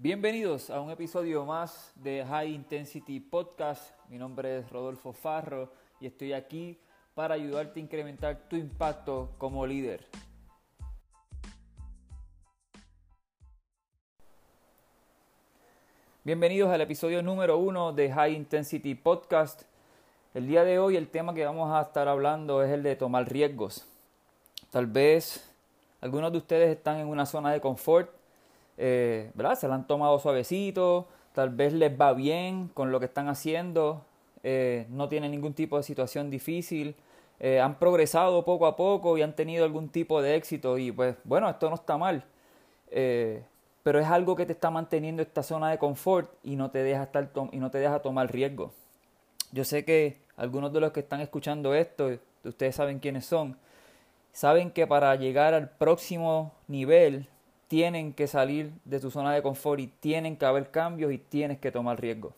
Bienvenidos a un episodio más de High Intensity Podcast. Mi nombre es Rodolfo Farro y estoy aquí para ayudarte a incrementar tu impacto como líder. Bienvenidos al episodio número uno de High Intensity Podcast. El día de hoy el tema que vamos a estar hablando es el de tomar riesgos. Tal vez algunos de ustedes están en una zona de confort eh, ¿verdad? Se la han tomado suavecito, tal vez les va bien con lo que están haciendo, eh, no tienen ningún tipo de situación difícil, eh, han progresado poco a poco y han tenido algún tipo de éxito y pues bueno, esto no está mal, pero es algo que te está manteniendo esta zona de confort y no te deja, estar y no te deja tomar riesgo. Yo sé que algunos de los que están escuchando esto, ustedes saben quiénes son, saben que para llegar al próximo nivel tienen que salir de tu zona de confort y tienen que haber cambios y tienes que tomar riesgo.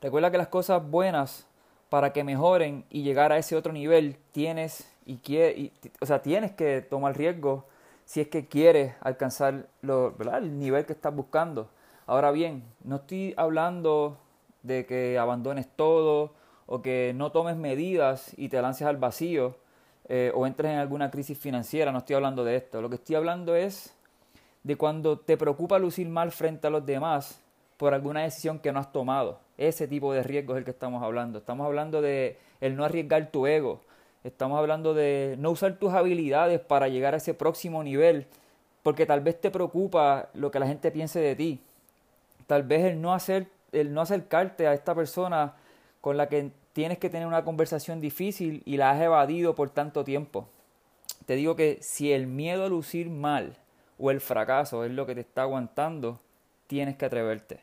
Recuerda que las cosas buenas para que mejoren y llegar a ese otro nivel tienes y, o sea, tienes que tomar riesgo si es que quieres alcanzar el nivel que estás buscando. Ahora bien, no estoy hablando de que abandones todo o que no tomes medidas y te lances al vacío eh, o entres en alguna crisis financiera, no estoy hablando de esto. Lo que estoy hablando es de cuando te preocupa lucir mal frente a los demás por alguna decisión que no has tomado. Ese tipo de riesgo es el que estamos hablando. Estamos hablando de el no arriesgar tu ego. Estamos hablando de no usar tus habilidades para llegar a ese próximo nivel, porque tal vez te preocupa lo que la gente piense de ti. Tal vez el no hacer el no acercarte a esta persona con la que tienes que tener una conversación difícil y la has evadido por tanto tiempo. Te digo que si el miedo a lucir mal o el fracaso es lo que te está aguantando, tienes que atreverte.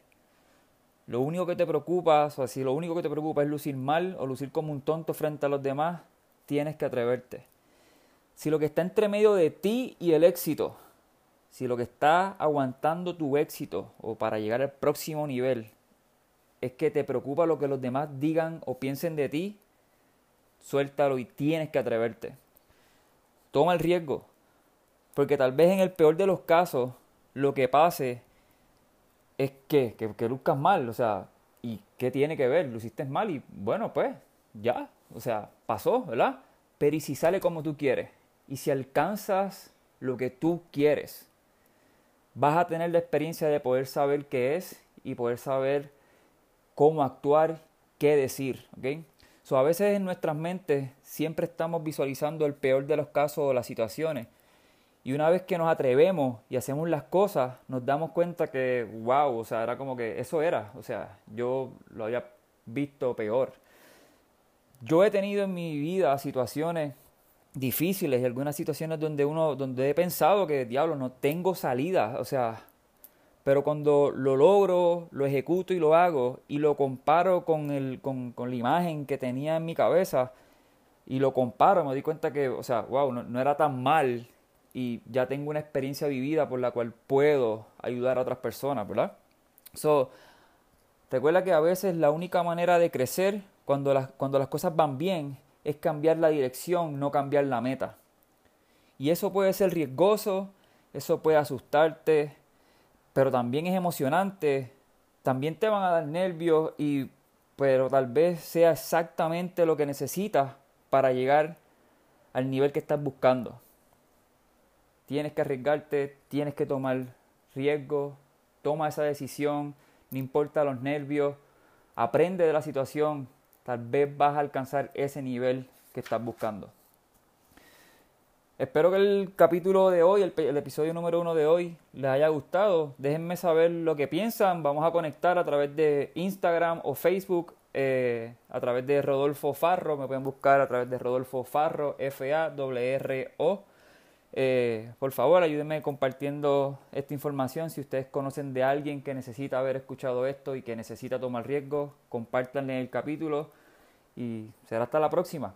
Lo único que te preocupa, o si lo único que te preocupa es lucir mal o lucir como un tonto frente a los demás, tienes que atreverte. Si lo que está entre medio de ti y el éxito, si lo que está aguantando tu éxito o para llegar al próximo nivel es que te preocupa lo que los demás digan o piensen de ti, suéltalo y tienes que atreverte. Toma el riesgo. Porque tal vez en el peor de los casos lo que pase es que, que, luzcas mal. O sea, ¿y qué tiene que ver? Luciste mal y bueno, pues ya. O sea, pasó, ¿verdad? Pero ¿y si sale como tú quieres? ¿Y si alcanzas lo que tú quieres? Vas a tener la experiencia de poder saber qué es y poder saber cómo actuar, qué decir, ¿ok? So, a veces en nuestras mentes siempre estamos visualizando el peor de los casos o las situaciones. Y una vez que nos atrevemos y hacemos las cosas, nos damos cuenta que, wow, o sea, era como que eso era, o sea, yo lo había visto peor. Yo he tenido en mi vida situaciones difíciles y algunas situaciones donde uno, donde he pensado que, diablo, no tengo salida, o sea, pero cuando lo logro, lo ejecuto y lo hago y lo comparo con, el, con, con la imagen que tenía en mi cabeza y lo comparo, me di cuenta que, o sea, wow, no, no era tan mal y ya tengo una experiencia vivida por la cual puedo ayudar a otras personas, ¿verdad? So, recuerda que a veces la única manera de crecer cuando las, cuando las cosas van bien es cambiar la dirección, no cambiar la meta. Y eso puede ser riesgoso, eso puede asustarte, pero también es emocionante, también te van a dar nervios y pero tal vez sea exactamente lo que necesitas para llegar al nivel que estás buscando. Tienes que arriesgarte, tienes que tomar riesgo, toma esa decisión, no importa los nervios, aprende de la situación, tal vez vas a alcanzar ese nivel que estás buscando. Espero que el capítulo de hoy, el, episodio número uno de hoy, les haya gustado. Déjenme saber lo que piensan. Vamos a conectar a través de Instagram o Facebook, eh, a través de Rodolfo Farro. Me pueden buscar a través de Rodolfo Farro, F-A-R-R-O. Eh, por favor, ayúdenme compartiendo esta información. Si ustedes conocen de alguien que necesita haber escuchado esto y que necesita tomar riesgo, compártanle el capítulo y será hasta la próxima.